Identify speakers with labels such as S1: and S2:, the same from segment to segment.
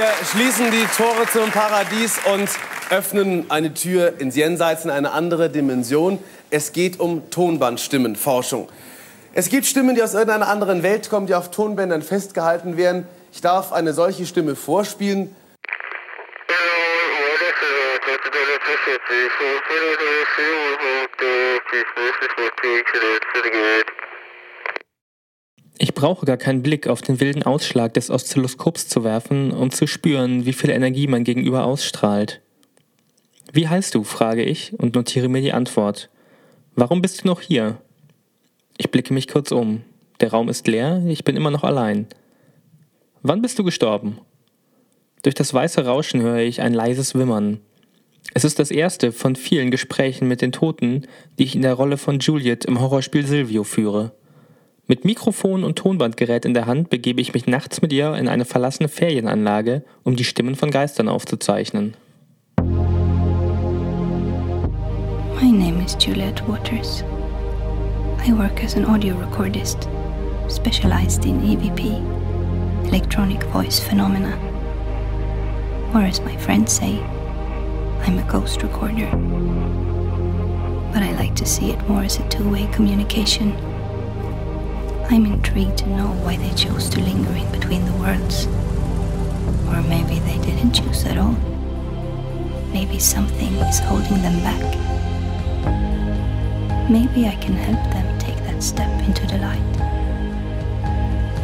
S1: Wir schließen die Tore zum Paradies und öffnen eine Tür ins Jenseits, in eine andere Dimension. Es geht um Tonbandstimmenforschung. Es gibt Stimmen, die aus irgendeiner anderen Welt kommen, die auf Tonbändern festgehalten werden. Ich darf eine solche Stimme vorspielen.
S2: Ich brauche gar keinen Blick auf den wilden Ausschlag des Oszilloskops zu werfen, um zu spüren, wie viel Energie mein Gegenüber ausstrahlt. Wie heißt du? frage ich und notiere mir die Antwort. Warum bist du noch hier? Ich blicke mich kurz um. Der Raum ist leer, ich bin immer noch allein. Wann bist du gestorben? Durch das weiße Rauschen höre ich ein leises Wimmern. Es ist das erste von vielen Gesprächen mit den Toten, die ich in der Rolle von Juliet im Horrorspiel Silvio führe. Mit Mikrofon und Tonbandgerät in der Hand begebe ich mich nachts mit ihr in eine verlassene Ferienanlage, um die Stimmen von Geistern aufzuzeichnen.
S3: My name is Juliet Waters. I work as an audio recordist, specialized in EVP, electronic voice phenomena. Or as my friends say, I'm a ghost recorder. But I like to see it more as a two way communication. I'm intrigued to know why they chose to linger in between the worlds. Or maybe they didn't choose at all. Maybe something is holding them back. Maybe I can help them take that step into the light.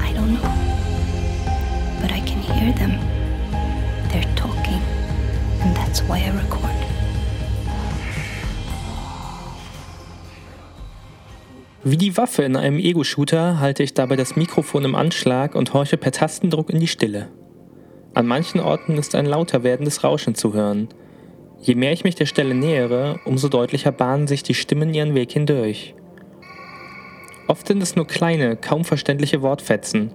S3: I don't know. But I can hear them. They're talking. And that's why I record.
S2: Wie die Waffe in einem Ego-Shooter halte ich dabei das Mikrofon im Anschlag und horche per Tastendruck in die Stille. An manchen Orten ist ein lauter werdendes Rauschen zu hören. Je mehr ich mich der Stelle nähere, umso deutlicher bahnen sich die Stimmen ihren Weg hindurch. Oft sind es nur kleine, kaum verständliche Wortfetzen.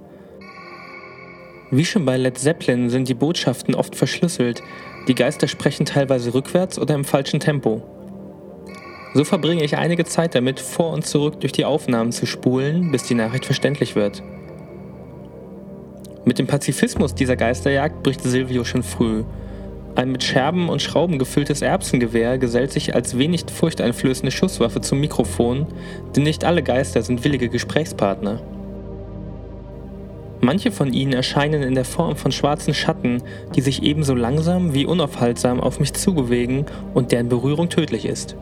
S2: Wie schon bei Led Zeppelin sind die Botschaften oft verschlüsselt, die Geister sprechen teilweise rückwärts oder im falschen Tempo. So verbringe ich einige Zeit damit, vor und zurück durch die Aufnahmen zu spulen, bis die Nachricht verständlich wird. Mit dem Pazifismus dieser Geisterjagd bricht Silvio schon früh. Ein mit Scherben und Schrauben gefülltes Erbsengewehr gesellt sich als wenig furchteinflößende Schusswaffe zum Mikrofon, denn nicht alle Geister sind willige Gesprächspartner. Manche von ihnen erscheinen in der Form von schwarzen Schatten, die sich ebenso langsam wie unaufhaltsam auf mich zubewegen und deren Berührung tödlich ist.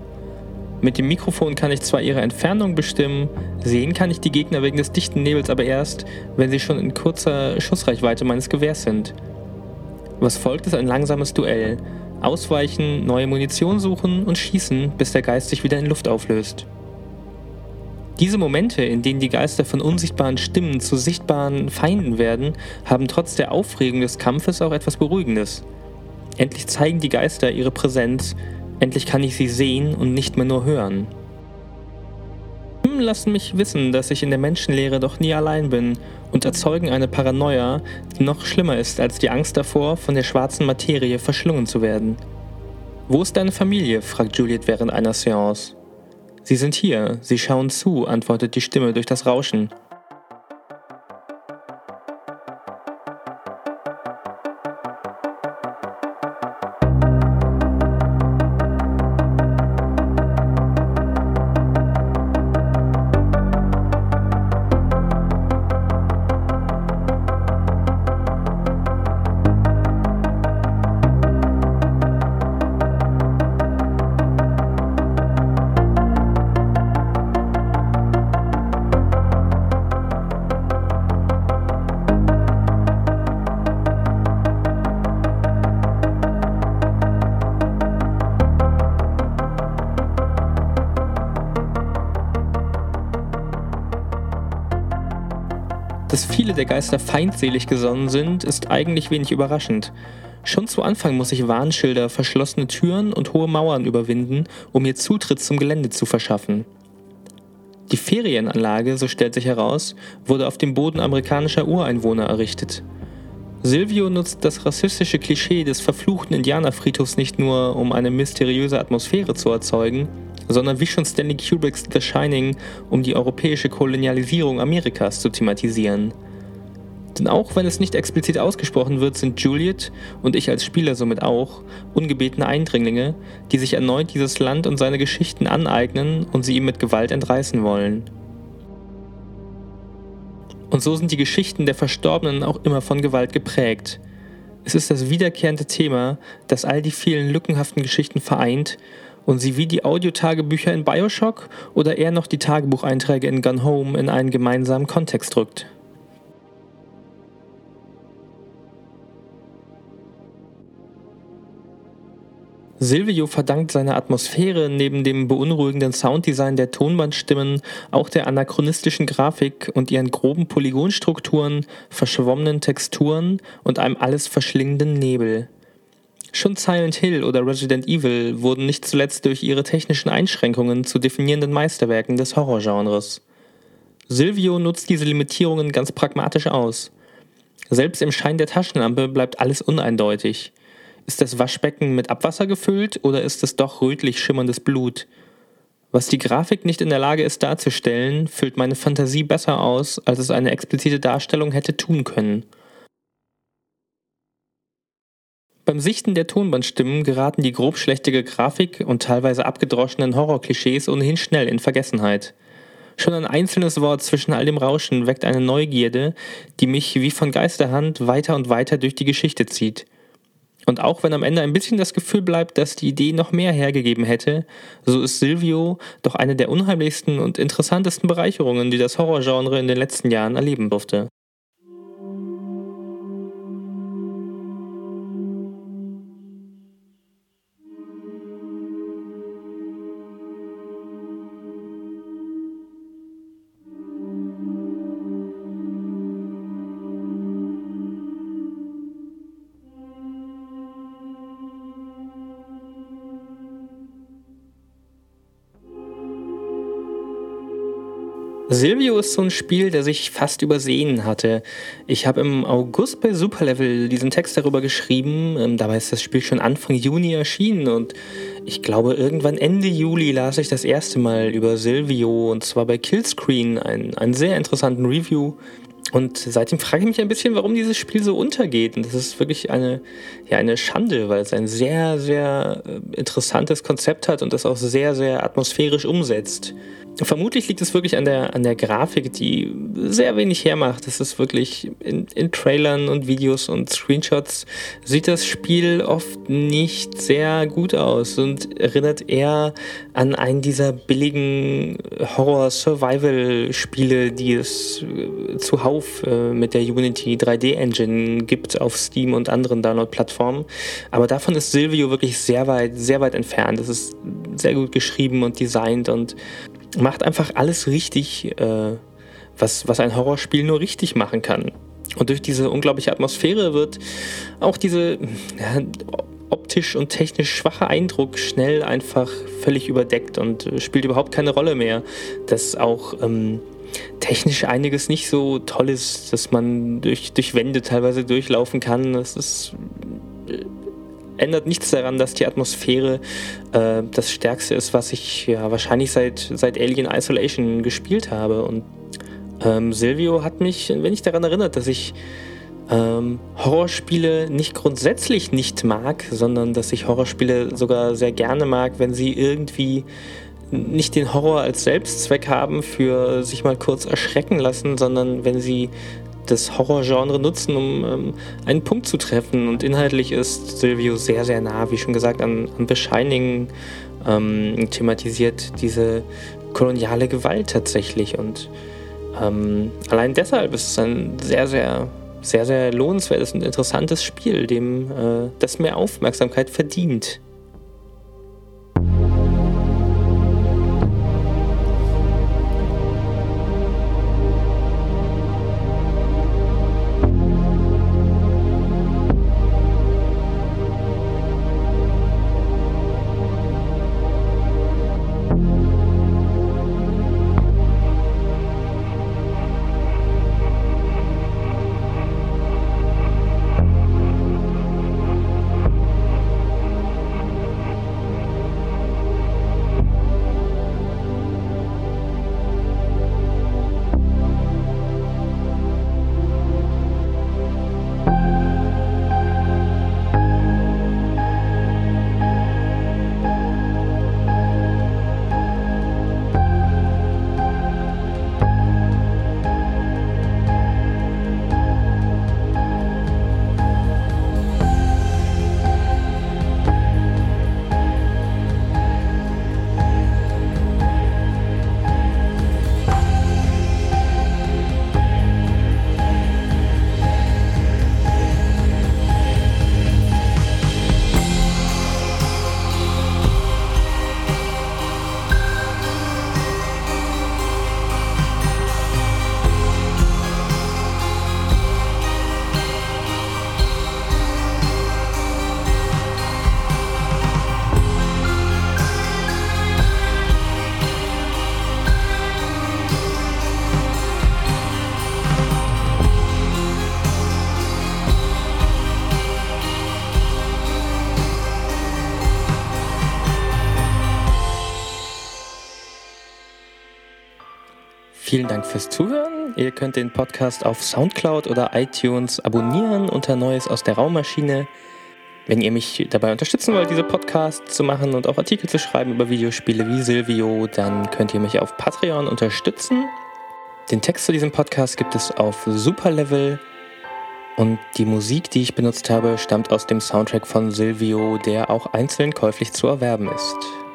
S2: Mit dem Mikrofon kann ich zwar ihre Entfernung bestimmen, sehen kann ich die Gegner wegen des dichten Nebels aber erst, wenn sie schon in kurzer Schussreichweite meines Gewehrs sind. Was folgt, ist ein langsames Duell. Ausweichen, neue Munition suchen und schießen, bis der Geist sich wieder in Luft auflöst. Diese Momente, in denen die Geister von unsichtbaren Stimmen zu sichtbaren Feinden werden, haben trotz der Aufregung des Kampfes auch etwas Beruhigendes. Endlich zeigen die Geister ihre Präsenz, Endlich kann ich sie sehen und nicht mehr nur hören. Stimmen lassen mich wissen, dass ich in der Menschenlehre doch nie allein bin und erzeugen eine Paranoia, die noch schlimmer ist als die Angst davor, von der schwarzen Materie verschlungen zu werden. Wo ist deine Familie? fragt Juliet während einer Seance. Sie sind hier, sie schauen zu, antwortet die Stimme durch das Rauschen. Dass viele der Geister feindselig gesonnen sind, ist eigentlich wenig überraschend. Schon zu Anfang muss ich Warnschilder, verschlossene Türen und hohe Mauern überwinden, um mir Zutritt zum Gelände zu verschaffen. Die Ferienanlage, so stellt sich heraus, wurde auf dem Boden amerikanischer Ureinwohner errichtet. Silvio nutzt das rassistische Klischee des verfluchten Indianerfriedhofs nicht nur, um eine mysteriöse Atmosphäre zu erzeugen, sondern wie schon Stanley Kubricks The Shining, um die europäische Kolonialisierung Amerikas zu thematisieren. Denn auch wenn es nicht explizit ausgesprochen wird, sind Juliet und ich als Spieler somit auch ungebetene Eindringlinge, die sich erneut dieses Land und seine Geschichten aneignen und sie ihm mit Gewalt entreißen wollen. Und so sind die Geschichten der Verstorbenen auch immer von Gewalt geprägt. Es ist das wiederkehrende Thema, das all die vielen lückenhaften Geschichten vereint und sie wie die Audiotagebücher in Bioshock oder eher noch die Tagebucheinträge in Gun Home in einen gemeinsamen Kontext rückt. Silvio verdankt seine Atmosphäre neben dem beunruhigenden Sounddesign der Tonbandstimmen auch der anachronistischen Grafik und ihren groben Polygonstrukturen, verschwommenen Texturen und einem alles verschlingenden Nebel. Schon Silent Hill oder Resident Evil wurden nicht zuletzt durch ihre technischen Einschränkungen zu definierenden Meisterwerken des Horrorgenres. Silvio nutzt diese Limitierungen ganz pragmatisch aus. Selbst im Schein der Taschenlampe bleibt alles uneindeutig. Ist das Waschbecken mit Abwasser gefüllt oder ist es doch rötlich schimmerndes Blut? Was die Grafik nicht in der Lage ist darzustellen, füllt meine Fantasie besser aus, als es eine explizite Darstellung hätte tun können. Beim Sichten der Tonbandstimmen geraten die grobschlächtige Grafik und teilweise abgedroschenen Horrorklischees ohnehin schnell in Vergessenheit. Schon ein einzelnes Wort zwischen all dem Rauschen weckt eine Neugierde, die mich wie von Geisterhand weiter und weiter durch die Geschichte zieht – und auch wenn am Ende ein bisschen das Gefühl bleibt, dass die Idee noch mehr hergegeben hätte, so ist Silvio doch eine der unheimlichsten und interessantesten Bereicherungen, die das Horrorgenre in den letzten Jahren erleben durfte. Silvio ist so ein Spiel, der sich fast übersehen hatte. Ich habe im August bei Superlevel diesen Text darüber geschrieben. Ähm, dabei ist das Spiel schon Anfang Juni erschienen und ich glaube, irgendwann Ende Juli las ich das erste Mal über Silvio und zwar bei Killscreen, einen, einen sehr interessanten Review. Und seitdem frage ich mich ein bisschen, warum dieses Spiel so untergeht. Und das ist wirklich eine, ja, eine Schande, weil es ein sehr, sehr äh, interessantes Konzept hat und das auch sehr, sehr atmosphärisch umsetzt. Vermutlich liegt es wirklich an der, an der Grafik, die sehr wenig hermacht. Es ist wirklich in, in Trailern und Videos und Screenshots sieht das Spiel oft nicht sehr gut aus und erinnert eher an einen dieser billigen Horror-Survival-Spiele, die es äh, zuhauf äh, mit der Unity 3D-Engine gibt auf Steam und anderen Download-Plattformen. Aber davon ist Silvio wirklich sehr weit, sehr weit entfernt. Es ist sehr gut geschrieben und designt und macht einfach alles richtig, äh, was, was ein Horrorspiel nur richtig machen kann. Und durch diese unglaubliche Atmosphäre wird auch diese ja, optisch und technisch schwache Eindruck schnell einfach völlig überdeckt und spielt überhaupt keine Rolle mehr. Dass auch ähm, technisch einiges nicht so toll ist, dass man durch, durch Wände teilweise durchlaufen kann. Das ist ändert nichts daran, dass die Atmosphäre äh, das Stärkste ist, was ich ja wahrscheinlich seit, seit Alien Isolation gespielt habe. Und ähm, Silvio hat mich ein wenig daran erinnert, dass ich ähm, Horrorspiele nicht grundsätzlich nicht mag, sondern dass ich Horrorspiele sogar sehr gerne mag, wenn sie irgendwie nicht den Horror als Selbstzweck haben für sich mal kurz erschrecken lassen, sondern wenn sie das Horrorgenre nutzen, um ähm, einen Punkt zu treffen. Und inhaltlich ist Silvio sehr, sehr nah, wie schon gesagt, an, an The ähm, thematisiert diese koloniale Gewalt tatsächlich. Und ähm, allein deshalb ist es ein sehr, sehr, sehr, sehr lohnenswertes und interessantes Spiel, dem äh, das mehr Aufmerksamkeit verdient. Vielen Dank fürs Zuhören. Ihr könnt den Podcast auf Soundcloud oder iTunes abonnieren unter Neues aus der Raummaschine. Wenn ihr mich dabei unterstützen wollt, diese Podcasts zu machen und auch Artikel zu schreiben über Videospiele wie Silvio, dann könnt ihr mich auf Patreon unterstützen. Den Text zu diesem Podcast gibt es auf Superlevel und die Musik, die ich benutzt habe, stammt aus dem Soundtrack von Silvio, der auch einzeln käuflich zu erwerben ist.